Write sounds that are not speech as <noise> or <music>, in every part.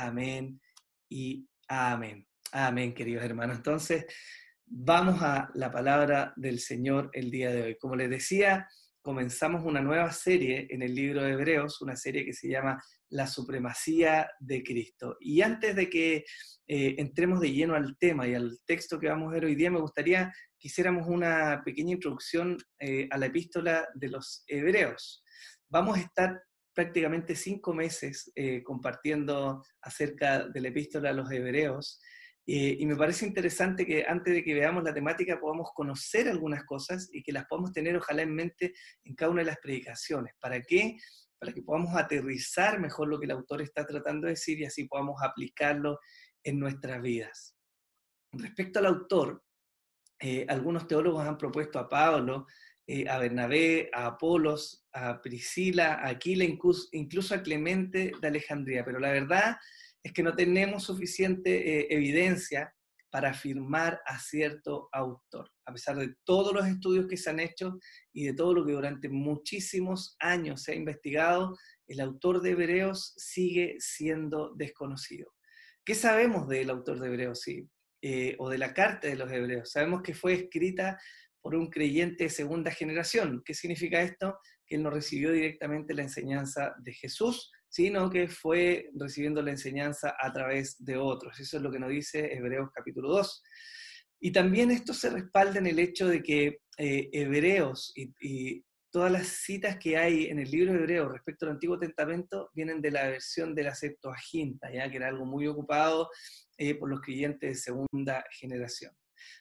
Amén y amén. Amén, queridos hermanos. Entonces, vamos a la palabra del Señor el día de hoy. Como les decía, comenzamos una nueva serie en el libro de Hebreos, una serie que se llama La supremacía de Cristo. Y antes de que eh, entremos de lleno al tema y al texto que vamos a ver hoy día, me gustaría que hiciéramos una pequeña introducción eh, a la epístola de los Hebreos. Vamos a estar prácticamente cinco meses eh, compartiendo acerca de la epístola a los Hebreos. y me parece interesante que antes de que veamos la temática podamos conocer algunas cosas y que las podamos tener ojalá en mente en cada una de las predicaciones. ¿Para qué? Para que podamos aterrizar mejor lo que el autor está tratando de decir y así podamos aplicarlo en nuestras vidas. Respecto al autor, eh, algunos teólogos han propuesto a Pablo, eh, a Bernabé, a Apolos, a Priscila, a Aquila, incluso, a Clemente de Alejandría, pero la verdad es que no tenemos suficiente eh, evidencia para afirmar a cierto autor, a pesar de todos los estudios que se han hecho y de todo lo que durante muchísimos años se ha investigado, el autor de Hebreos sigue siendo desconocido. ¿Qué sabemos del autor de Hebreos sí? Eh, o de la carta de los Hebreos? Sabemos que fue escrita por un creyente de segunda generación. ¿Qué significa esto? Que él no recibió directamente la enseñanza de Jesús, sino que fue recibiendo la enseñanza a través de otros. Eso es lo que nos dice Hebreos capítulo 2. Y también esto se respalda en el hecho de que eh, Hebreos y, todas las citas que hay en el libro de Hebreos respecto al Antiguo Testamento vienen de la versión de la Septuaginta, ya que era algo muy ocupado eh, por los creyentes de segunda generación.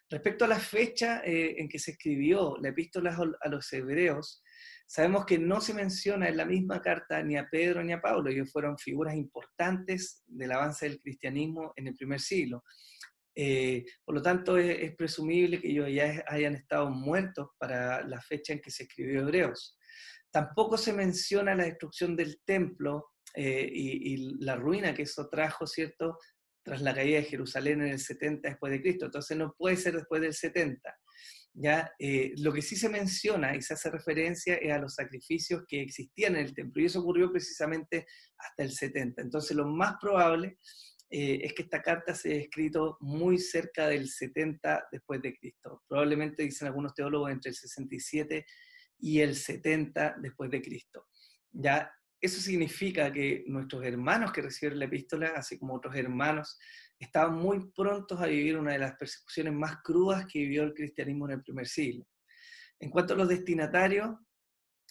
Respecto a la fecha eh, en que se escribió la epístola a los hebreos, sabemos que no se menciona en la misma carta ni a Pedro ni a Pablo, ellos fueron figuras importantes del avance del cristianismo en el primer siglo. Eh, por lo tanto, es, presumible que ellos ya hayan estado muertos para la fecha en que se escribió Hebreos. Tampoco se menciona la destrucción del templo eh, y, y, la ruina que eso trajo, ¿cierto?, tras la caída de Jerusalén en el 70 después de Cristo. Entonces no puede ser después del 70. ¿ya? Eh, lo que sí se menciona y se hace referencia es a los sacrificios que existían en el templo, y eso ocurrió precisamente hasta el 70. Entonces lo más probable eh, es que esta carta se haya escrito muy cerca del 70 después de Cristo. Probablemente, dicen algunos teólogos, entre el 67 y el 70 después de Cristo. ¿ya? Eso significa que nuestros hermanos que recibieron la epístola, así como otros hermanos, estaban muy prontos a vivir una de las persecuciones más crudas que vivió el cristianismo en el primer siglo. En cuanto a los destinatarios,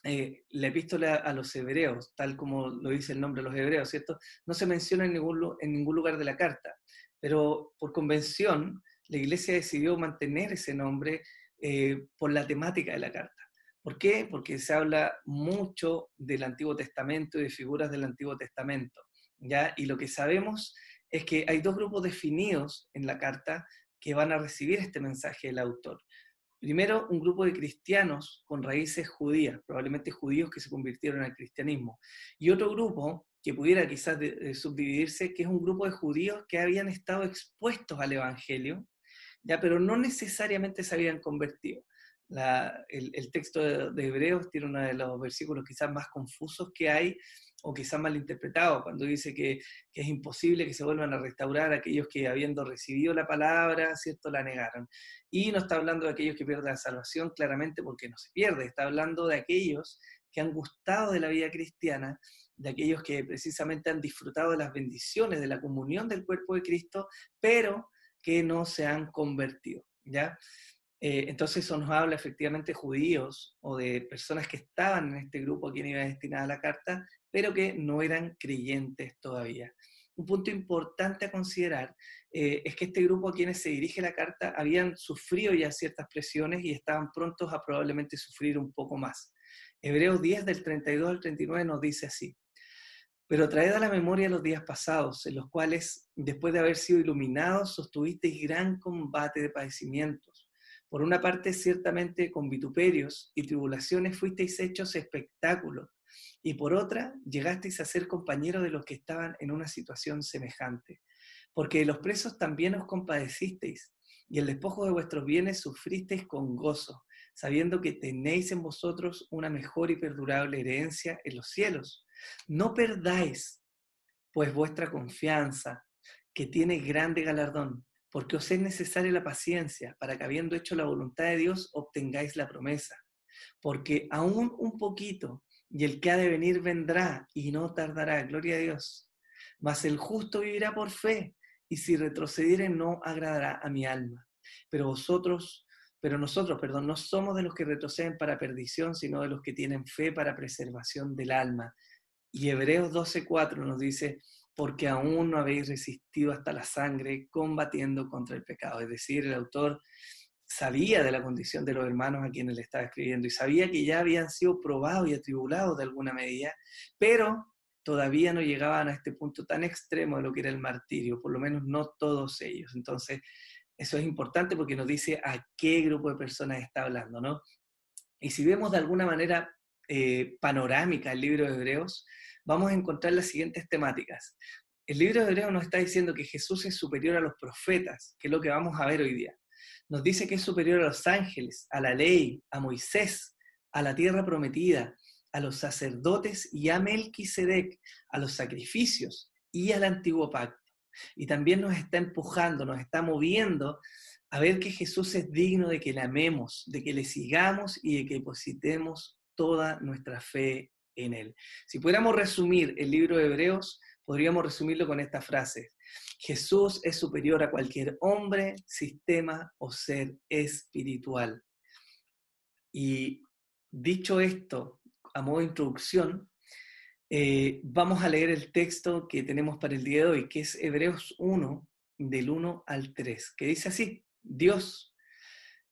eh, la epístola a los hebreos, tal como lo dice el nombre de los hebreos, ¿cierto? No se menciona en ningún, lugar de la carta, pero por convención la iglesia decidió mantener ese nombre eh, por la temática de la carta. ¿Por qué? Porque se habla mucho del Antiguo Testamento y de figuras del Antiguo Testamento. ¿ya? Y lo que sabemos es que hay dos grupos definidos en la carta que van a recibir este mensaje del autor. Primero, un grupo de cristianos con raíces judías, probablemente judíos que se convirtieron al cristianismo. Y otro grupo que pudiera quizás subdividirse, que es un grupo de judíos que habían estado expuestos al Evangelio, ya, pero no necesariamente se habían convertido el, texto de, Hebreos tiene uno de los versículos quizás más confusos que hay, o quizás mal interpretado, cuando dice que, es imposible que se vuelvan a restaurar aquellos que habiendo recibido la palabra, ¿cierto?, la negaron. Y no está hablando de aquellos que pierden la salvación, claramente porque no se pierde, está hablando de aquellos que han gustado de la vida cristiana, de aquellos que precisamente han disfrutado de las bendiciones de la comunión del cuerpo de Cristo, pero que no se han convertido, ¿ya? Eh, entonces eso nos habla efectivamente de judíos o de personas que estaban en este grupo a quien iba destinada la carta, pero que no eran creyentes todavía. Un punto importante a considerar eh, es que este grupo a quienes se dirige la carta habían sufrido ya ciertas presiones y estaban prontos a probablemente sufrir un poco más. Hebreos 10 del 32 al 39 nos dice así. Pero traed a la memoria los días pasados, en los cuales, después de haber sido iluminados, sostuvisteis gran combate de padecimientos por una parte, ciertamente con vituperios y tribulaciones fuisteis hechos espectáculos, y por otra, llegasteis a ser compañeros de los que estaban en una situación semejante. Porque de los presos también os compadecisteis, y el despojo de vuestros bienes sufristeis con gozo, sabiendo que tenéis en vosotros una mejor y perdurable herencia en los cielos. No perdáis pues vuestra confianza, que tiene grande galardón, porque os es necesaria la paciencia, para que habiendo hecho la voluntad de Dios, obtengáis la promesa. Porque aún un poquito, y el que ha de venir vendrá, y no tardará, gloria a Dios. Mas el justo vivirá por fe, y si retrocediere no agradará a mi alma. Pero vosotros, pero nosotros, perdón, no somos de los que retroceden para perdición, sino de los que tienen fe para preservación del alma. Y Hebreos 12:4 nos dice, porque aún no habéis resistido hasta la sangre combatiendo contra el pecado. Es decir, el autor sabía de la condición de los hermanos a quienes le estaba escribiendo y sabía que ya habían sido probados y atribulados de alguna medida, pero todavía no llegaban a este punto tan extremo de lo que era el martirio, por lo menos no todos ellos. Entonces, eso es importante porque nos dice a qué grupo de personas está hablando, ¿no? Y si vemos de alguna manera eh, panorámica el libro de Hebreos, vamos a encontrar las siguientes temáticas. El libro de Hebreos nos está diciendo que Jesús es superior a los profetas, que es lo que vamos a ver hoy día. Nos dice que es superior a los ángeles, a la ley, a Moisés, a la tierra prometida, a los sacerdotes y a Melquisedec, a los sacrificios y al antiguo pacto. Y también nos está empujando, nos está moviendo a ver que Jesús es digno de que le amemos, de que le sigamos y de que depositemos toda nuestra fe en Él. Si pudiéramos resumir el libro de Hebreos, podríamos resumirlo con esta frase. Jesús es superior a cualquier hombre, sistema o ser espiritual. Y dicho esto, a modo de introducción, eh, vamos a leer el texto que tenemos para el día de hoy, que es Hebreos 1, del 1 al 3, que dice así, Dios,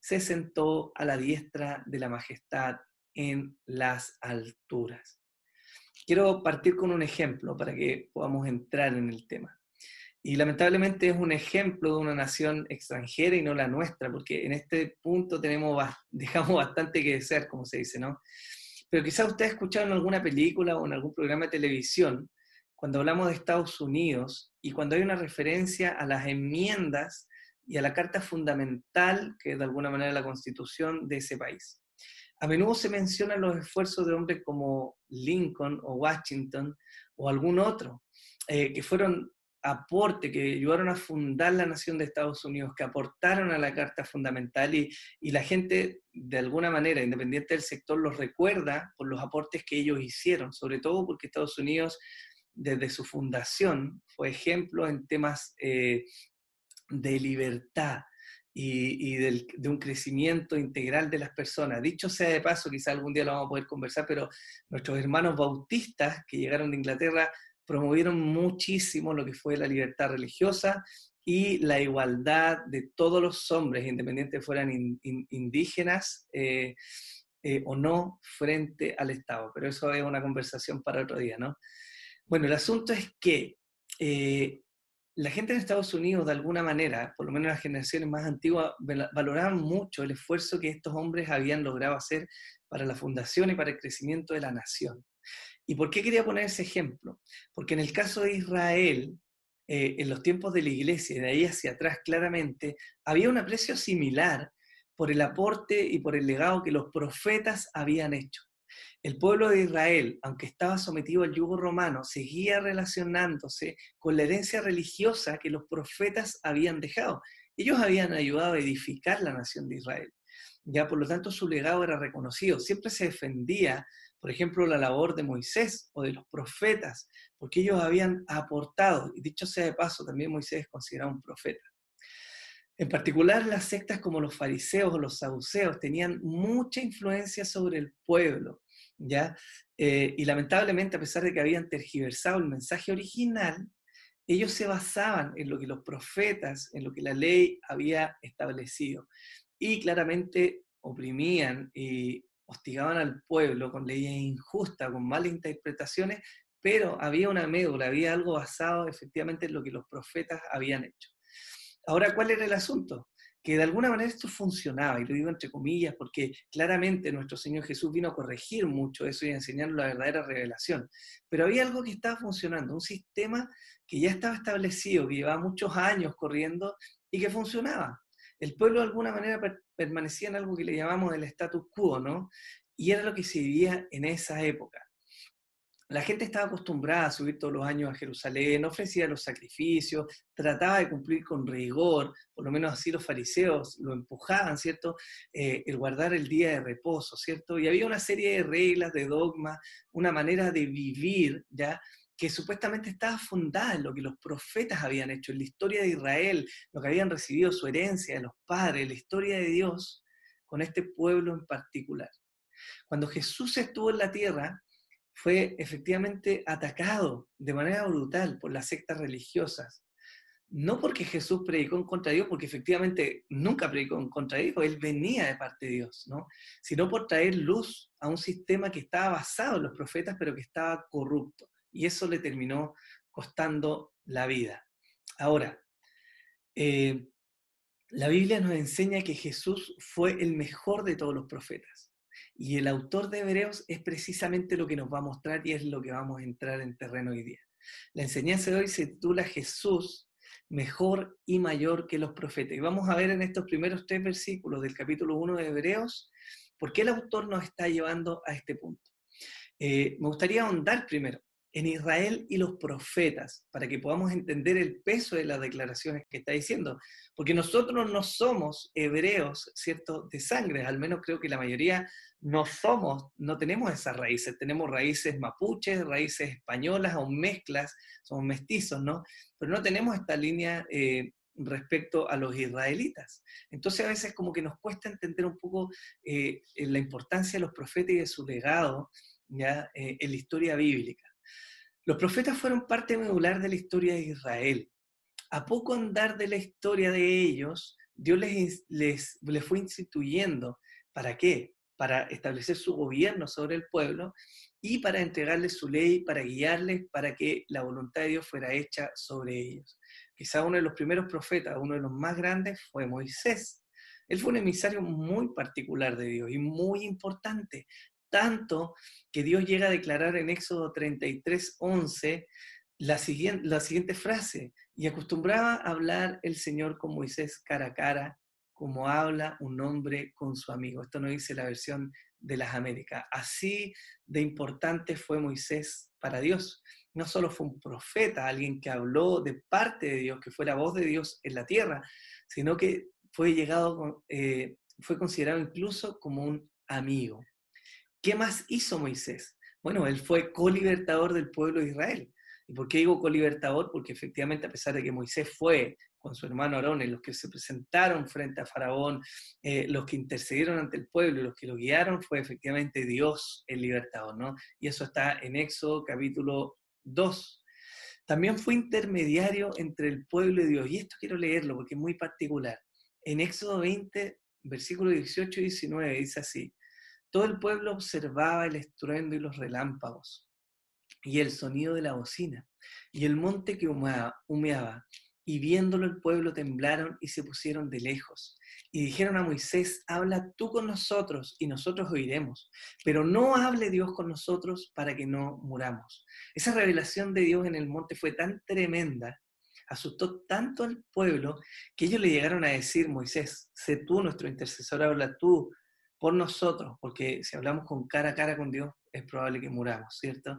se sentó a la diestra de la majestad en las alturas. Quiero partir con un ejemplo para que podamos entrar en el tema. Y lamentablemente es un ejemplo de una nación extranjera y no la nuestra, porque en este punto tenemos, <laughs> dejamos bastante que desear, como se dice, ¿no? Pero quizás usted ha escuchado en alguna película o en algún programa de televisión, cuando hablamos de Estados Unidos y cuando hay una referencia a las enmiendas y a la carta fundamental, que de alguna manera la constitución de ese país. A menudo se mencionan los esfuerzos de hombres como Lincoln o Washington o algún otro, eh, que fueron aporte, que ayudaron a fundar la nación de Estados Unidos, que aportaron a la Carta Fundamental y, y, la gente, de alguna manera, independiente del sector, los recuerda por los aportes que ellos hicieron, sobre todo porque Estados Unidos, desde su fundación, fue ejemplo en temas eh, de libertad y, y del, de un crecimiento integral de las personas. Dicho sea de paso, quizá algún día lo vamos a poder conversar, pero nuestros hermanos bautistas que llegaron de Inglaterra promovieron muchísimo lo que fue la libertad religiosa y la igualdad de todos los hombres, independientemente fueran indígenas eh, eh, o no, frente al Estado. Pero eso es una conversación para otro día, ¿no? Bueno, el asunto es que eh, la gente en Estados Unidos, de alguna manera, por lo menos las generaciones más antiguas, valoraban mucho el esfuerzo que estos hombres habían logrado hacer para la fundación y para el crecimiento de la nación. ¿Y por qué quería poner ese ejemplo? Porque en el caso de Israel, eh, en los tiempos de la iglesia, y de ahí hacia atrás claramente, había un aprecio similar por el aporte y por el legado que los profetas habían hecho. El pueblo de Israel, aunque estaba sometido al yugo romano, seguía relacionándose con la herencia religiosa que los profetas habían dejado. Ellos habían ayudado a edificar la nación de Israel. Ya por lo tanto su legado era reconocido. Siempre se defendía por ejemplo, la labor de Moisés o de los profetas, porque ellos habían aportado, y dicho sea de paso, también Moisés es considerado un profeta. En particular, las sectas como los fariseos o los saduceos tenían mucha influencia sobre el pueblo, ¿ya? Eh, y lamentablemente, a pesar de que habían tergiversado el mensaje original, ellos se basaban en lo que los profetas, en lo que la ley había establecido. Y claramente oprimían y hostigaban al pueblo con leyes injustas, con malas interpretaciones, pero había una médula, había algo basado efectivamente en lo que los profetas habían hecho. Ahora, ¿cuál era el asunto? Que de alguna manera esto funcionaba, y lo digo entre comillas, porque claramente nuestro Señor Jesús vino a corregir mucho eso y a enseñar la verdadera revelación. Pero había algo que estaba funcionando, un sistema que ya estaba establecido, que llevaba muchos años corriendo y que funcionaba. El pueblo de alguna manera permanecía en algo que le llamamos el status quo, ¿no? Y era lo que se vivía en esa época. La gente estaba acostumbrada a subir todos los años a Jerusalén, ofrecía los sacrificios, trataba de cumplir con rigor, por lo menos así los fariseos lo empujaban, ¿cierto? Eh, el guardar el día de reposo, ¿cierto? Y había una serie de reglas, de dogmas, una manera de vivir, ¿ya? que supuestamente estaba fundada en lo que los profetas habían hecho, en la historia de Israel, lo que habían recibido su herencia de los padres, la historia de Dios con este pueblo en particular. Cuando Jesús estuvo en la tierra, fue efectivamente atacado de manera brutal por las sectas religiosas. No porque Jesús predicó en contra de Dios, porque efectivamente nunca predicó en contra de Dios, él venía de parte de Dios, ¿no? sino por traer luz a un sistema que estaba basado en los profetas, pero que estaba corrupto y eso le terminó costando la vida. Ahora, eh, la Biblia nos enseña que Jesús fue el mejor de todos los profetas. Y el autor de Hebreos es precisamente lo que nos va a mostrar y es lo que vamos a entrar en terreno hoy día. La enseñanza de hoy se titula Jesús, mejor y mayor que los profetas. Y vamos a ver en estos primeros tres versículos del capítulo 1 de Hebreos por qué el autor nos está llevando a este punto. Eh, me gustaría ahondar primero en Israel y los profetas, para que podamos entender el peso de las declaraciones que está diciendo. Porque nosotros no somos hebreos, ¿cierto?, de sangre, al menos creo que la mayoría no somos, no tenemos esas raíces, tenemos raíces mapuches, raíces españolas o mezclas, somos mestizos, ¿no? Pero no tenemos esta línea eh, respecto a los israelitas. Entonces a veces como que nos cuesta entender un poco eh, la importancia de los profetas y de su legado ¿ya? Eh, en la historia bíblica. Los profetas fueron parte medular de la historia de Israel. A poco andar de la historia de ellos, Dios les, les, les fue instituyendo. ¿Para qué? Para establecer su gobierno sobre el pueblo y para entregarles su ley, para guiarles, para que la voluntad de Dios fuera hecha sobre ellos. Quizá uno de los primeros profetas, uno de los más grandes, fue Moisés. Él fue un emisario muy particular de Dios y muy importante tanto que Dios llega a declarar en Éxodo 33, 11 la siguiente, la siguiente frase, y acostumbraba a hablar el Señor con Moisés cara a cara, como habla un hombre con su amigo. Esto no dice la versión de las Américas. Así de importante fue Moisés para Dios. No solo fue un profeta, alguien que habló de parte de Dios, que fue la voz de Dios en la tierra, sino que fue eh, fue considerado incluso como un amigo. ¿Qué más hizo Moisés? Bueno, él fue colibertador del pueblo de Israel. ¿Y por qué digo colibertador? Porque efectivamente, a pesar de que Moisés fue con su hermano Aarón, los que se presentaron frente a Faraón, eh, los que intercedieron ante el pueblo los que lo guiaron, fue efectivamente Dios el libertador, ¿no? Y eso está en Éxodo capítulo 2. También fue intermediario entre el pueblo y Dios. Y esto quiero leerlo porque es muy particular. En Éxodo 20, versículo 18 y 19, dice así. Todo el pueblo observaba el estruendo y los relámpagos y el sonido de la bocina y el monte que humeaba, y viéndolo el pueblo temblaron y se pusieron de lejos. Y dijeron a Moisés, habla tú con nosotros y nosotros oiremos, pero no hable Dios con nosotros para que no muramos. Esa revelación de Dios en el monte fue tan tremenda, asustó tanto al pueblo, que ellos le llegaron a decir, Moisés, sé tú nuestro intercesor, habla tú por nosotros, porque si hablamos con cara a cara con Dios, es probable que muramos, ¿cierto?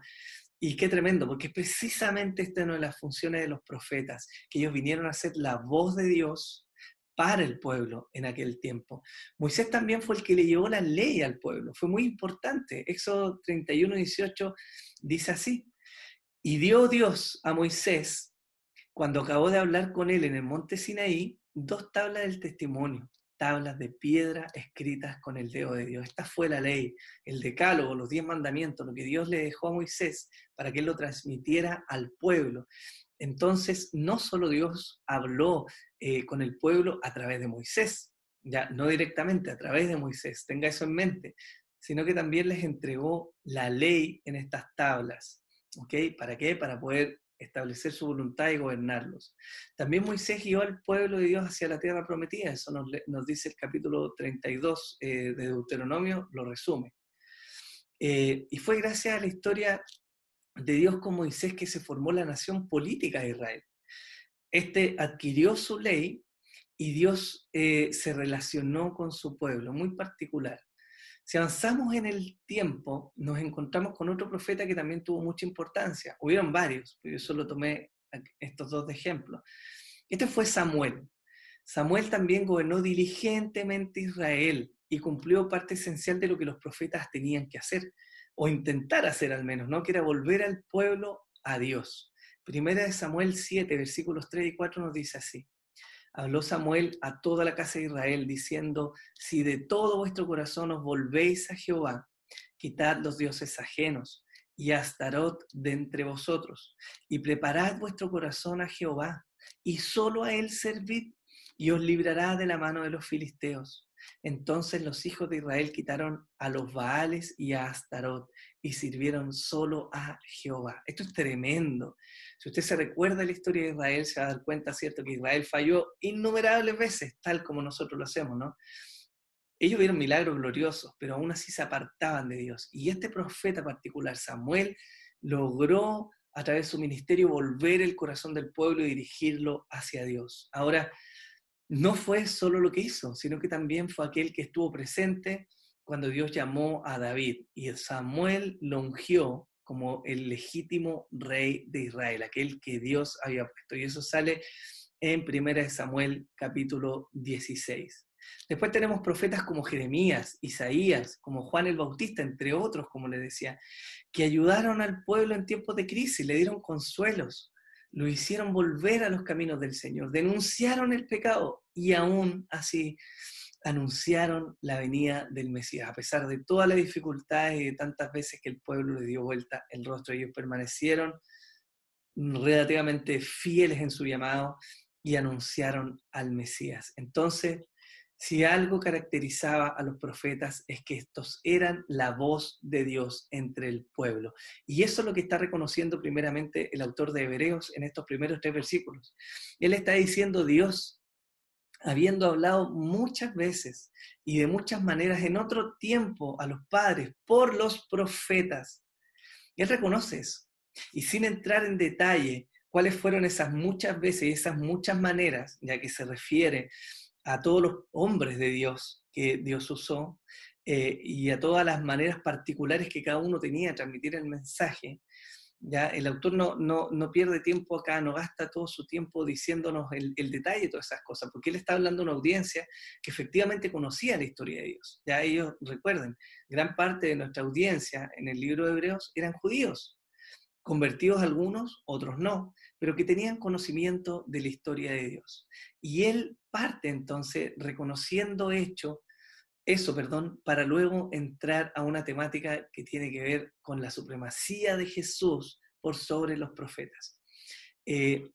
Y qué tremendo, porque precisamente esta es una de las funciones de los profetas, que ellos vinieron a ser la voz de Dios para el pueblo en aquel tiempo. Moisés también fue el que le llevó la ley al pueblo, fue muy importante. Éxodo 31, 18 dice así, y dio Dios a Moisés, cuando acabó de hablar con él en el monte Sinaí, dos tablas del testimonio tablas de piedra escritas con el dedo de Dios. Esta fue la ley, el decálogo, los diez mandamientos, lo que Dios le dejó a Moisés para que él lo transmitiera al pueblo. Entonces, no solo Dios habló eh, con el pueblo a través de Moisés, ya no directamente a través de Moisés, tenga eso en mente, sino que también les entregó la ley en estas tablas. ¿Ok? ¿Para qué? Para poder establecer su voluntad y gobernarlos. También Moisés guió al pueblo de Dios hacia la tierra prometida, eso nos, dice el capítulo 32 eh, de Deuteronomio, lo resume. Eh, y fue gracias a la historia de Dios con Moisés que se formó la nación política de Israel. Este adquirió su ley y Dios eh, se relacionó con su pueblo, muy particular. Si avanzamos en el tiempo, nos encontramos con otro profeta que también tuvo mucha importancia. Hubieron varios, pero yo solo tomé estos dos de ejemplo. Este fue Samuel. Samuel también gobernó diligentemente Israel y cumplió parte esencial de lo que los profetas tenían que hacer, o intentar hacer al menos, ¿no? Que era volver al pueblo a Dios. Primera de Samuel 7, versículos 3 y 4 nos dice así habló Samuel a toda la casa de Israel, diciendo, si de todo vuestro corazón os volvéis a Jehová, quitad los dioses ajenos y Astarot de entre vosotros, y preparad vuestro corazón a Jehová, y solo a él servid, y os librará de la mano de los filisteos. Entonces los hijos de Israel quitaron a los Baales y a Astarot y sirvieron solo a Jehová. Esto es tremendo. Si usted se recuerda la historia de Israel, se va a dar cuenta, ¿cierto?, que Israel falló innumerables veces, tal como nosotros lo hacemos, ¿no? Ellos vieron milagros gloriosos, pero aún así se apartaban de Dios. Y este profeta particular, Samuel, logró a través de su ministerio volver el corazón del pueblo y dirigirlo hacia Dios. Ahora, no fue solo lo que hizo, sino que también fue aquel que estuvo presente cuando Dios llamó a David y Samuel lo ungió como el legítimo rey de Israel, aquel que Dios había puesto. Y eso sale en 1 Samuel capítulo 16. Después tenemos profetas como Jeremías, Isaías, como Juan el Bautista, entre otros, como le decía, que ayudaron al pueblo en tiempos de crisis, le dieron consuelos, lo hicieron volver a los caminos del Señor, denunciaron el pecado y aún así anunciaron la venida del Mesías. A pesar de todas las dificultades y de tantas veces que el pueblo le dio vuelta el rostro, ellos permanecieron relativamente fieles en su llamado y anunciaron al Mesías. Entonces, si algo caracterizaba a los profetas es que estos eran la voz de Dios entre el pueblo. Y eso es lo que está reconociendo primeramente el autor de Hebreos en estos primeros tres versículos. Él está diciendo, Dios, habiendo hablado muchas veces y de muchas maneras en otro tiempo a los padres por los profetas, él reconoce eso. Y sin entrar en detalle cuáles fueron esas muchas veces y esas muchas maneras, ya que se refiere a todos los hombres de Dios que Dios usó eh, y a todas las maneras particulares que cada uno tenía de transmitir el mensaje. ¿Ya? El autor no, no, pierde tiempo acá, no gasta todo su tiempo diciéndonos el, detalle de todas esas cosas, porque él está hablando a una audiencia que efectivamente conocía la historia de Dios. Ya ellos recuerden, gran parte de nuestra audiencia en el libro de Hebreos eran judíos, convertidos algunos, otros no, pero que tenían conocimiento de la historia de Dios. Y él parte entonces reconociendo hecho, eso, perdón, para luego entrar a una temática que tiene que ver con la supremacía de Jesús por sobre los profetas. Eh,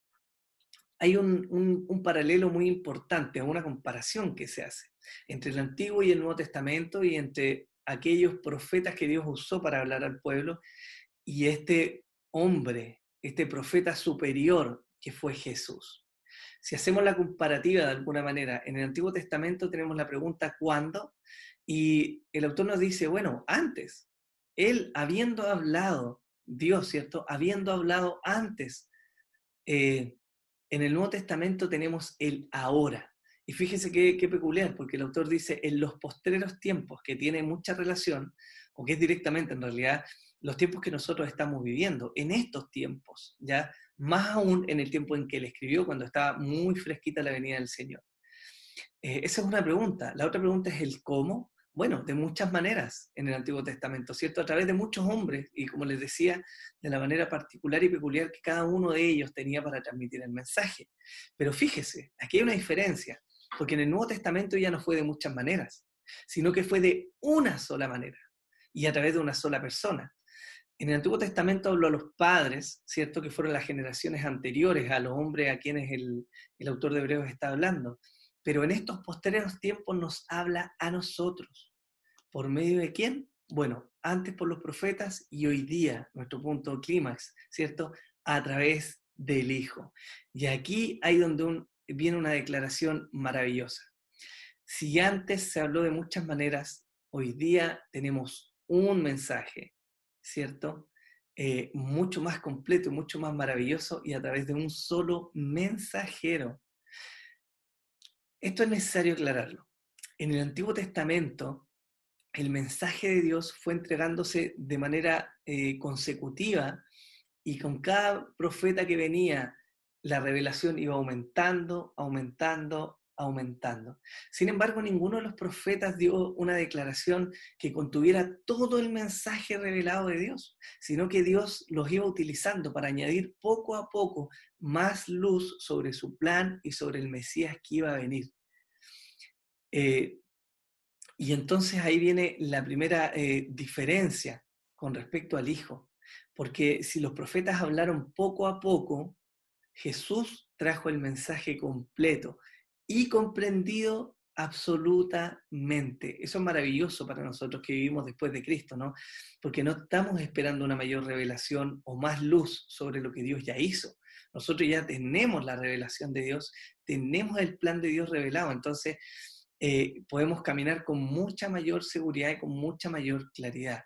hay un, un, paralelo muy importante, una comparación que se hace entre el Antiguo y el Nuevo Testamento y entre aquellos profetas que Dios usó para hablar al pueblo y este hombre, este profeta superior que fue Jesús. Si hacemos la comparativa de alguna manera, en el Antiguo Testamento tenemos la pregunta ¿cuándo? Y el autor nos dice, bueno, antes, él habiendo hablado, Dios, ¿cierto? Habiendo hablado antes, eh, en el Nuevo Testamento tenemos el ahora. Y fíjese qué, qué, peculiar, porque el autor dice en los postreros tiempos, que tiene mucha relación, o que es directamente en realidad los tiempos que nosotros estamos viviendo, en estos tiempos, ¿ya? Más aún en el tiempo en que él escribió, cuando estaba muy fresquita la venida del Señor. Eh, esa es una pregunta. La otra pregunta es el cómo. Bueno, de muchas maneras en el Antiguo Testamento, ¿cierto? A través de muchos hombres y como les decía, de la manera particular y peculiar que cada uno de ellos tenía para transmitir el mensaje. Pero fíjese, aquí hay una diferencia, porque en el Nuevo Testamento ya no fue de muchas maneras, sino que fue de una sola manera y a través de una sola persona. En el Antiguo Testamento habló a los padres, ¿cierto? Que fueron las generaciones anteriores a los hombres a quienes el, autor de Hebreos está hablando. Pero en estos posteriores tiempos nos habla a nosotros. ¿Por medio de quién? Bueno, antes por los profetas y hoy día, nuestro punto clímax, ¿cierto? A través del Hijo. Y aquí hay donde viene una declaración maravillosa. Si antes se habló de muchas maneras, hoy día tenemos un mensaje, ¿cierto? Eh, mucho más completo, mucho más maravilloso y a través de un solo mensajero. Esto es necesario aclararlo. En el Antiguo Testamento, el mensaje de Dios fue entregándose de manera eh, consecutiva y con cada profeta que venía, la revelación iba aumentando, aumentando, aumentando. Sin embargo, ninguno de los profetas dio una declaración que contuviera todo el mensaje revelado de Dios, sino que Dios los iba utilizando para añadir poco a poco más luz sobre su plan y sobre el Mesías que iba a venir. Eh, y entonces ahí viene la primera eh, diferencia con respecto al Hijo, porque si los profetas hablaron poco a poco, Jesús trajo el mensaje completo y comprendido absolutamente. Eso es maravilloso para nosotros que vivimos después de Cristo, ¿no? Porque no estamos esperando una mayor revelación o más luz sobre lo que Dios ya hizo. Nosotros ya tenemos la revelación de Dios, tenemos el plan de Dios revelado, entonces eh, podemos caminar con mucha mayor seguridad y con mucha mayor claridad.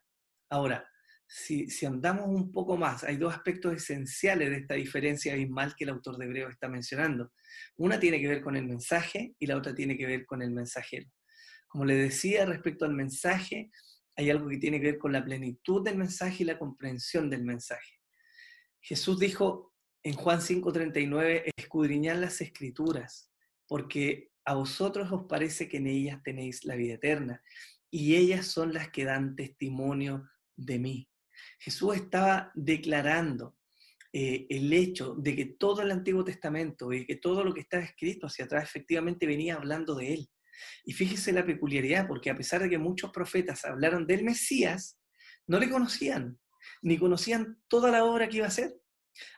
Ahora, si, andamos un poco más, hay dos aspectos esenciales de esta diferencia abismal que el autor de Hebreo está mencionando. Una tiene que ver con el mensaje y la otra tiene que ver con el mensajero. Como le decía respecto al mensaje, hay algo que tiene que ver con la plenitud del mensaje y la comprensión del mensaje. Jesús dijo en Juan 5:39, escudriñad las escrituras, porque a vosotros os parece que en ellas tenéis la vida eterna, y ellas son las que dan testimonio de mí. Jesús estaba declarando eh, el hecho de que todo el Antiguo Testamento y que todo lo que está escrito hacia atrás efectivamente venía hablando de Él. Y fíjese la peculiaridad, porque a pesar de que muchos profetas hablaron del Mesías, no le conocían, ni conocían toda la obra que iba a hacer.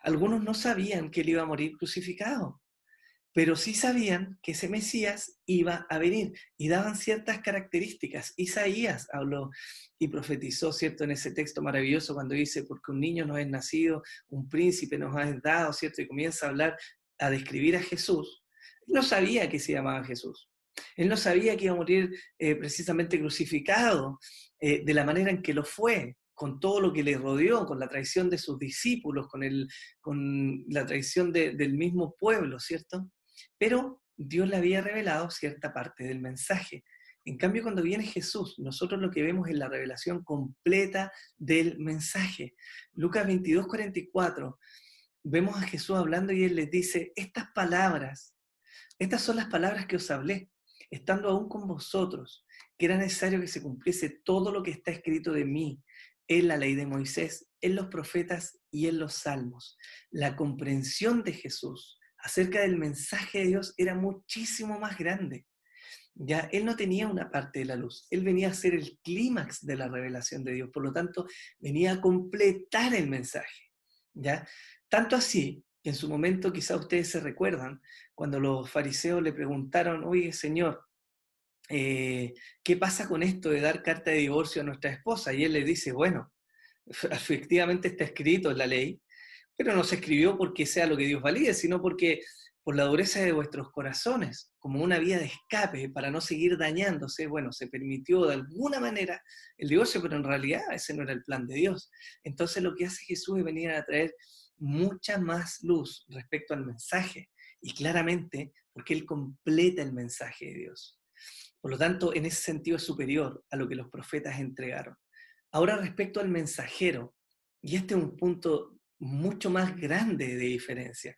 Algunos no sabían que él iba a morir crucificado pero sí sabían que ese Mesías iba a venir y daban ciertas características. Isaías habló y profetizó, ¿cierto?, en ese texto maravilloso cuando dice, porque un niño nos es nacido, un príncipe nos ha dado, ¿cierto?, y comienza a hablar, a describir a Jesús. Él no sabía que se llamaba Jesús. Él no sabía que iba a morir eh, precisamente crucificado eh, de la manera en que lo fue, con todo lo que le rodeó, con la traición de sus discípulos, con, el, con la traición del mismo pueblo, ¿cierto? Pero Dios le había revelado cierta parte del mensaje. En cambio, cuando viene Jesús, nosotros lo que vemos es la revelación completa del mensaje. Lucas 22, 44, vemos a Jesús hablando y él les dice, estas palabras, estas son las palabras que os hablé, estando aún con vosotros, que era necesario que se cumpliese todo lo que está escrito de mí en la ley de Moisés, en los profetas y en los salmos. La comprensión de Jesús acerca del mensaje de Dios era muchísimo más grande. Ya él no tenía una parte de la luz, él venía a ser el clímax de la revelación de Dios, por lo tanto, venía a completar el mensaje. ¿ya? Tanto así que en su momento, quizá ustedes se recuerdan, cuando los fariseos le preguntaron, oye Señor, eh, ¿qué pasa con esto de dar carta de divorcio a nuestra esposa? Y él le dice, bueno, <laughs> efectivamente está escrito en la ley, pero no se escribió porque sea lo que Dios valide, sino porque por la dureza de vuestros corazones, como una vía de escape para no seguir dañándose, bueno, se permitió de alguna manera el divorcio, pero en realidad ese no era el plan de Dios. Entonces lo que hace Jesús es venir a traer mucha más luz respecto al mensaje, y claramente porque Él completa el mensaje de Dios. Por lo tanto, en ese sentido es superior a lo que los profetas entregaron. Ahora respecto al mensajero, y este es un punto mucho más grande de diferencia.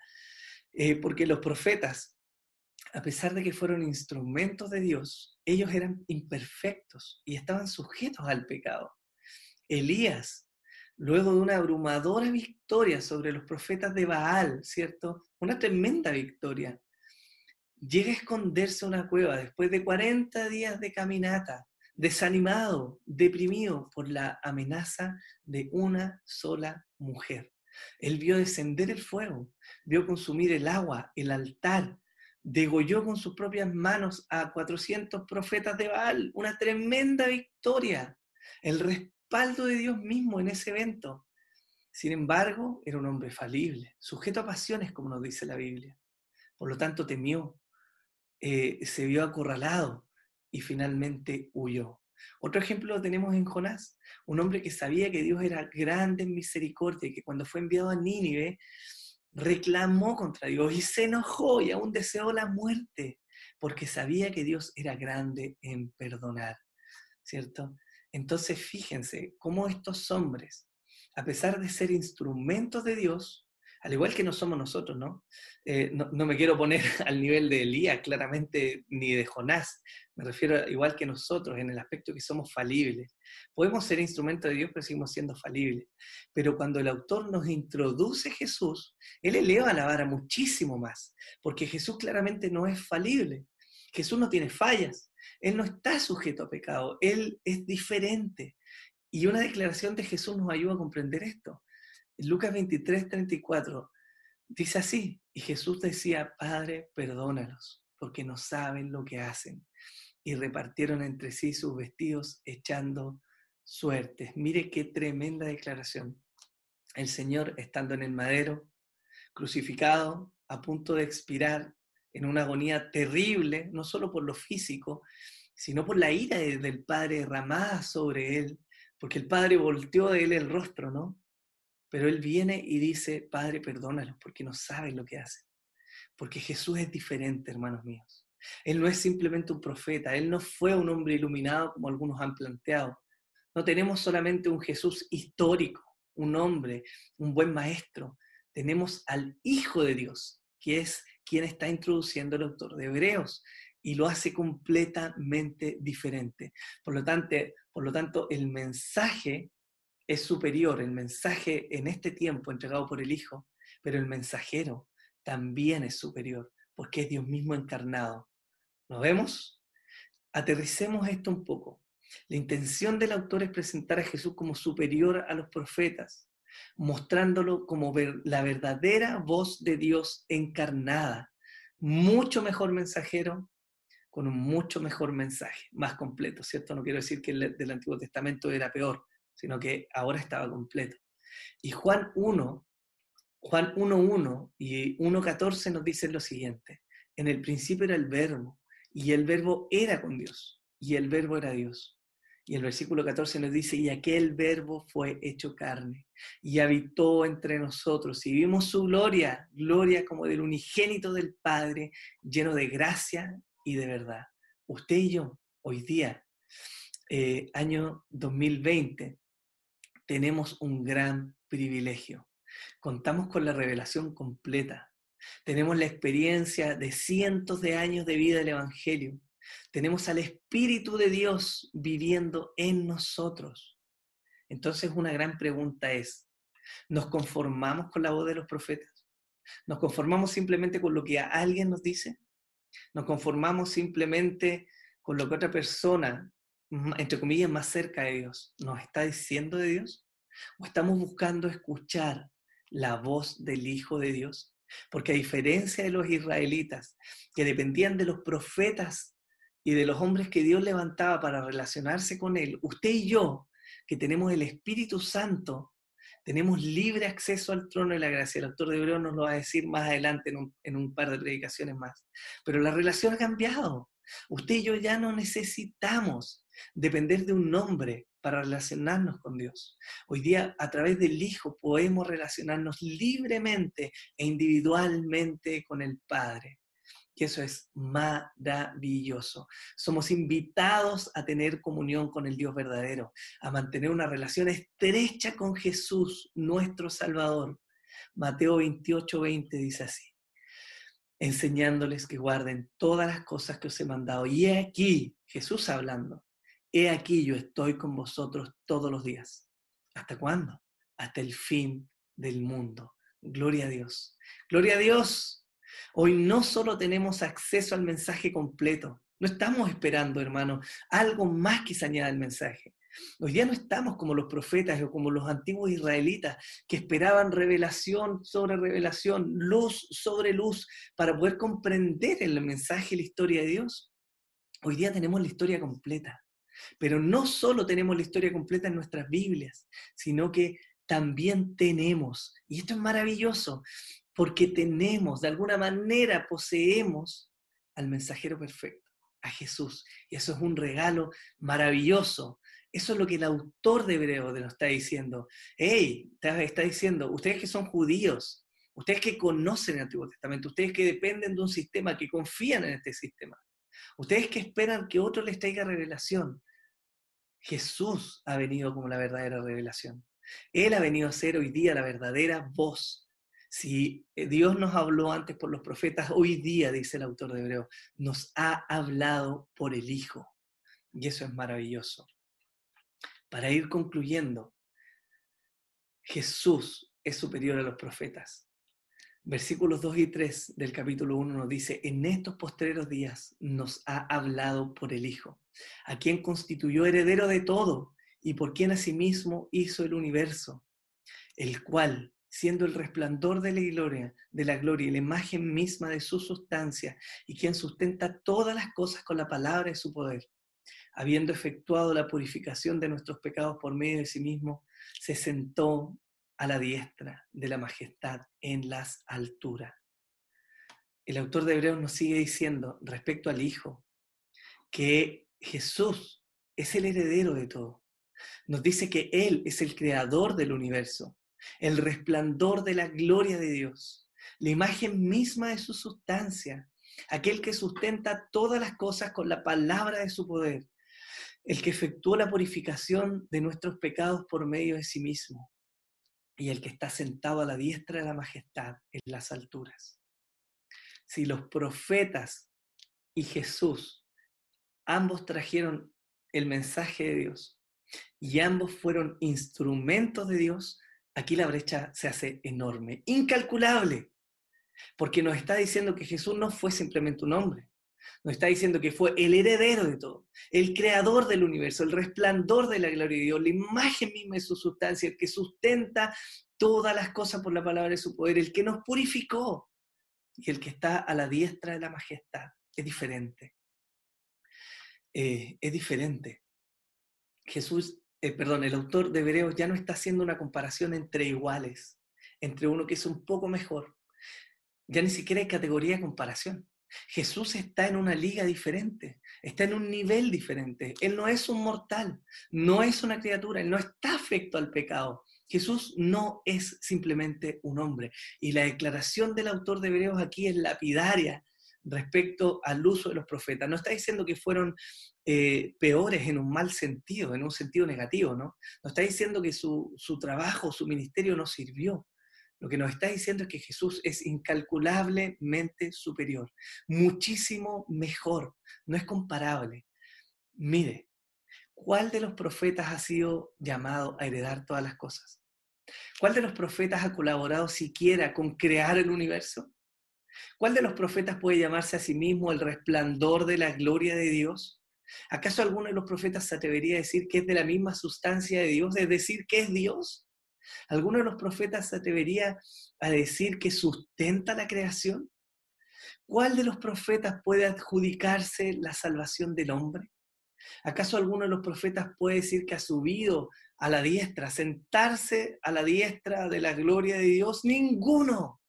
Eh, porque los profetas, a pesar de que fueron instrumentos de Dios, ellos eran imperfectos y estaban sujetos al pecado. Elías, luego de una abrumadora victoria sobre los profetas de Baal, ¿cierto? Una tremenda victoria, llega a esconderse en una cueva después de 40 días de caminata, desanimado, deprimido por la amenaza de una sola mujer. Él vio descender el fuego, vio consumir el agua, el altar, degolló con sus propias manos a 400 profetas de Baal, una tremenda victoria. el respaldo de Dios mismo en ese evento. Sin embargo, era un hombre falible, sujeto a pasiones, como nos dice la Biblia. Por lo tanto, temió, eh, se vio acorralado y finalmente huyó. Otro ejemplo lo tenemos en Jonás, un hombre que sabía que Dios era grande en misericordia y que cuando fue enviado a Nínive reclamó contra Dios y se enojó y aún deseó la muerte porque sabía que Dios era grande en perdonar, ¿cierto? Entonces fíjense cómo estos hombres, a pesar de ser instrumentos de Dios, al igual que no somos nosotros, eh, ¿no? no, me quiero poner <laughs> al nivel de Elías, claramente, ni de Jonás, me refiero igual que nosotros, en el aspecto que somos falibles. Podemos ser instrumentos de Dios, pero seguimos siendo falibles. Pero cuando el autor nos introduce Jesús, él eleva la vara muchísimo más, porque Jesús claramente no es falible. Jesús no tiene fallas, Él no está sujeto a pecado, Él es diferente. Y una declaración de Jesús nos ayuda a comprender esto. Lucas 23, 34 dice así, y Jesús decía, Padre, perdónalos, porque no saben lo que hacen. Y repartieron entre sí sus vestidos echando suertes. Mire qué tremenda declaración. El Señor estando en el madero, crucificado, a punto de expirar en una agonía terrible, no solo por lo físico, sino por la ira del Padre derramada sobre él, porque el Padre volteó de él el rostro, ¿no? Pero él viene y dice, Padre, perdónalos porque no saben lo que hacen. Porque Jesús es diferente, hermanos míos. Él no es simplemente un profeta, Él no fue un hombre iluminado como algunos han planteado. No tenemos solamente un Jesús histórico, un hombre, un buen maestro. Tenemos al Hijo de Dios, que es quien está introduciendo el autor de Hebreos y lo hace completamente diferente. Por lo tanto, por lo tanto el mensaje es superior, el mensaje en este tiempo entregado por el Hijo, pero el mensajero también es superior, porque es Dios mismo encarnado. ¿Nos vemos? Aterricemos esto un poco. La intención del autor es presentar a Jesús como superior a los profetas, mostrándolo como la verdadera voz de Dios encarnada. Mucho mejor mensajero, con un mucho mejor mensaje, más completo, ¿cierto? No quiero decir que el del Antiguo Testamento era peor, sino que ahora estaba completo. Y Juan 1, Juan 1.1 y 1.14 nos dicen lo siguiente, en el principio era el verbo, y el verbo era con Dios, y el verbo era Dios. Y el versículo 14 nos dice, y aquel verbo fue hecho carne, y habitó entre nosotros, y vimos su gloria, gloria como del unigénito del Padre, lleno de gracia y de verdad. Usted y yo, hoy día, eh, año 2020, tenemos un gran privilegio. Contamos con la revelación completa. Tenemos la experiencia de cientos de años de vida del Evangelio. Tenemos al Espíritu de Dios viviendo en nosotros. Entonces una gran pregunta es, ¿nos conformamos con la voz de los profetas? ¿Nos conformamos simplemente con lo que alguien nos dice? ¿Nos conformamos simplemente con lo que otra persona entre comillas, más cerca de Dios, nos está diciendo de Dios? ¿O estamos buscando escuchar la voz del Hijo de Dios? Porque a diferencia de los israelitas, que dependían de los profetas y de los hombres que Dios levantaba para relacionarse con Él, usted y yo, que tenemos el Espíritu Santo, tenemos libre acceso al trono de la gracia. El autor de Hebreo nos lo va a decir más adelante en un, en un par de predicaciones más. Pero la relación ha cambiado. Usted y yo ya no necesitamos depender de un nombre para relacionarnos con Dios. Hoy día, a través del Hijo, podemos relacionarnos libremente e individualmente con el Padre. Y eso es maravilloso. Somos invitados a tener comunión con el Dios verdadero, a mantener una relación estrecha con Jesús, nuestro Salvador. Mateo 28, 20 dice así enseñándoles que guarden todas las cosas que os he mandado. Y aquí, Jesús hablando, He aquí yo estoy con vosotros todos los días. ¿Hasta cuándo? Hasta el fin del mundo. Gloria a Dios. Gloria a Dios. Hoy no solo tenemos acceso al mensaje completo, no estamos esperando, hermano, algo más que se añada al mensaje. Hoy día no estamos como los profetas o como los antiguos israelitas que esperaban revelación sobre revelación, luz sobre luz, para poder comprender el mensaje y la historia de Dios. Hoy día tenemos la historia completa. Pero no solo tenemos la historia completa en nuestras Biblias, sino que también tenemos, y esto es maravilloso, porque tenemos, de alguna manera poseemos al mensajero perfecto, a Jesús. Y eso es un regalo maravilloso. Eso es lo que el autor de Hebreo nos está diciendo. Hey, está diciendo, ustedes que son judíos, ustedes que conocen el Antiguo Testamento, ustedes que dependen de un sistema, que confían en este sistema, ustedes que esperan que otro les traiga revelación, Jesús ha venido como la verdadera revelación. Él ha venido a ser hoy día la verdadera voz. Si eh, Dios nos habló antes por los profetas, hoy día, dice el autor de Hebreo, nos ha hablado por el Hijo. Y eso es maravilloso. Para ir concluyendo, Jesús es superior a los profetas. Versículos 2 y 3 del capítulo 1 nos dice, en estos postreros días nos ha hablado por el Hijo, a quien constituyó heredero de todo y por quien asimismo hizo el universo, el cual, siendo el resplandor de la gloria, de la gloria y la imagen misma de su sustancia, y quien sustenta todas las cosas con la palabra de su poder, habiendo efectuado la purificación de nuestros pecados por medio de sí mismo, se sentó a la diestra de la majestad en las alturas. El autor de Hebreos nos sigue diciendo respecto al Hijo que Jesús es el heredero de todo. Nos dice que Él es el creador del universo, el resplandor de la gloria de Dios, la imagen misma de su sustancia, aquel que sustenta todas las cosas con la palabra de su poder, el que efectuó la purificación de nuestros pecados por medio de sí mismo y el que está sentado a la diestra de la majestad en las alturas. Si los profetas y Jesús ambos trajeron el mensaje de Dios y ambos fueron instrumentos de Dios, aquí la brecha se hace enorme, incalculable, porque nos está diciendo que Jesús no fue simplemente un hombre, nos está diciendo que fue el heredero de todo, el creador del universo, el resplandor de la gloria de Dios, la imagen misma de su sustancia, el que sustenta todas las cosas por la palabra de su poder, el que nos purificó y el que está a la diestra de la majestad. Es diferente. Eh, es diferente. Jesús, eh, perdón, el autor de Hebreos ya no está haciendo una comparación entre iguales, entre uno que es un poco mejor. Ya ni siquiera hay categoría de comparación. Jesús está en una liga diferente, está en un nivel diferente. Él no es un mortal, no es una criatura, él no está afecto al pecado. Jesús no es simplemente un hombre. Y la declaración del autor de Hebreos aquí es lapidaria respecto al uso de los profetas. No está diciendo que fueron eh, peores en un mal sentido, en un sentido negativo, ¿no? No está diciendo que su, su trabajo, su ministerio no sirvió. Lo que nos está diciendo es que Jesús es incalculablemente superior, muchísimo mejor, no es comparable. Mire, ¿cuál de los profetas ha sido llamado a heredar todas las cosas? ¿Cuál de los profetas ha colaborado siquiera con crear el universo? ¿Cuál de los profetas puede llamarse a sí mismo el resplandor de la gloria de Dios? ¿Acaso alguno de los profetas se atrevería a decir que es de la misma sustancia de Dios, es decir, que es Dios? ¿Alguno de los profetas se atrevería a decir que sustenta la creación? ¿Cuál de los profetas puede adjudicarse la salvación del hombre? ¿Acaso alguno de los profetas puede decir que ha subido a la diestra, sentarse a la diestra de la gloria de Dios? Ninguno,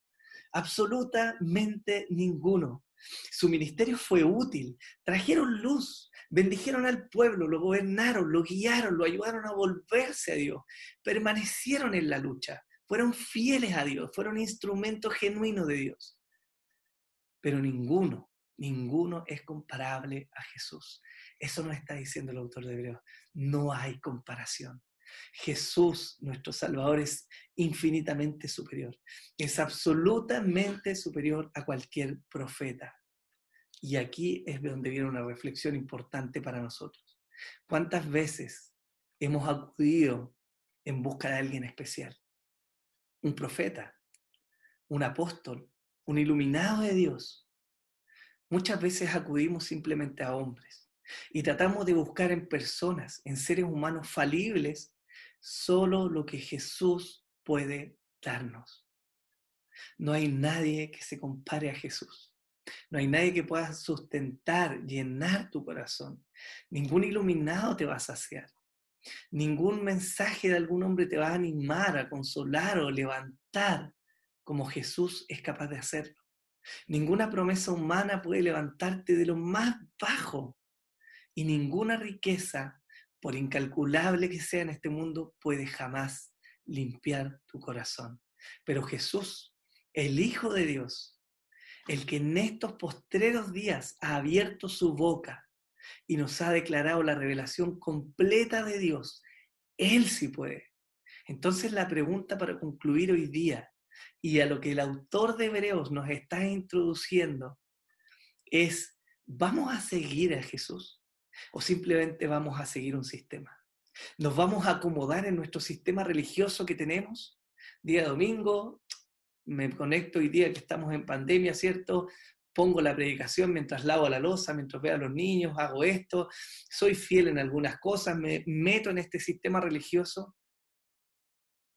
absolutamente ninguno. Su ministerio fue útil, trajeron luz, bendijeron al pueblo, lo gobernaron, lo guiaron, lo ayudaron a volverse a Dios, permanecieron en la lucha, fueron fieles a Dios, fueron instrumentos genuinos de Dios. Pero ninguno, ninguno es comparable a Jesús. Eso nos está diciendo el autor de Hebreos. No hay comparación. Jesús, nuestro Salvador, es infinitamente superior. Es absolutamente superior a cualquier profeta. Y aquí es donde viene una reflexión importante para nosotros. ¿Cuántas veces hemos acudido en busca de alguien especial? Un profeta, un apóstol, un iluminado de Dios. Muchas veces acudimos simplemente a hombres y tratamos de buscar en personas, en seres humanos falibles, solo lo que Jesús puede darnos. No hay nadie que se compare a Jesús. No hay nadie que pueda sustentar, llenar tu corazón. Ningún iluminado te va a saciar. Ningún mensaje de algún hombre te va a animar, a consolar o levantar como Jesús es capaz de hacerlo. Ninguna promesa humana puede levantarte de lo más bajo y ninguna riqueza, por incalculable que sea en este mundo, puede jamás limpiar tu corazón. Pero Jesús, el Hijo de Dios, el que en estos postreros días ha abierto su boca y nos ha declarado la revelación completa de Dios, Él sí puede. Entonces la pregunta para concluir hoy día y a lo que el autor de Hebreos nos está introduciendo es, ¿vamos a seguir a Jesús o simplemente vamos a seguir un sistema? ¿Nos vamos a acomodar en nuestro sistema religioso que tenemos? Día domingo, me conecto hoy día que estamos en pandemia, ¿cierto? Pongo la predicación mientras lavo la losa, mientras veo a los niños, hago esto, soy fiel en algunas cosas, me meto en este sistema religioso.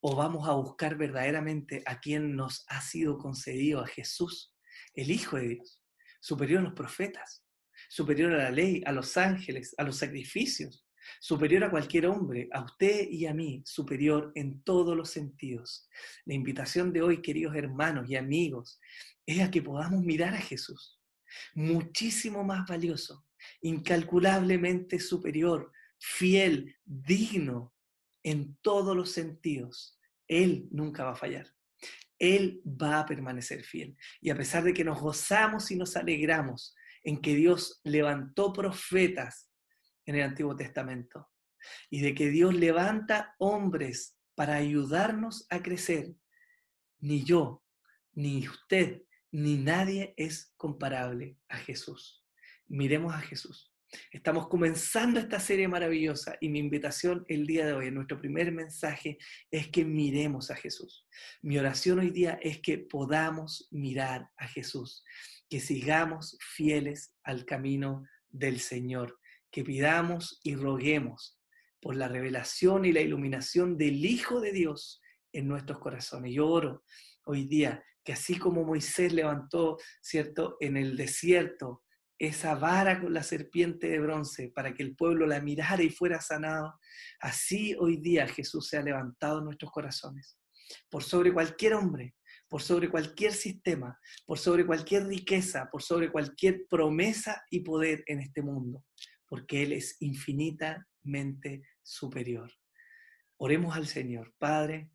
¿O vamos a buscar verdaderamente a quien nos ha sido concedido, a Jesús, el Hijo de Dios, superior a los profetas, superior a la ley, a los ángeles, a los sacrificios, superior a cualquier hombre, a usted y a mí, superior en todos los sentidos. La invitación de hoy, queridos hermanos y amigos, es a que podamos mirar a Jesús, muchísimo más valioso, incalculablemente superior, fiel, digno en todos los sentidos. Él nunca va a fallar. Él va a permanecer fiel. Y a pesar de que nos gozamos y nos alegramos en que Dios levantó profetas en el Antiguo Testamento y de que Dios levanta hombres para ayudarnos a crecer. Ni yo, ni usted, ni nadie es comparable a Jesús. Miremos a Jesús. Estamos comenzando esta serie maravillosa y mi invitación el día de hoy, en nuestro primer mensaje, es que miremos a Jesús. Mi oración hoy día es que podamos mirar a Jesús, que sigamos fieles al camino del Señor que pidamos y roguemos por la revelación y la iluminación del Hijo de Dios en nuestros corazones. Yo oro hoy día que así como Moisés levantó, ¿cierto?, en el desierto esa vara con la serpiente de bronce para que el pueblo la mirara y fuera sanado, así hoy día Jesús se ha levantado en nuestros corazones. Por sobre cualquier hombre, por sobre cualquier sistema, por sobre cualquier riqueza, por sobre cualquier promesa y poder en este mundo porque Él es infinitamente superior. Oremos al Señor. Padre,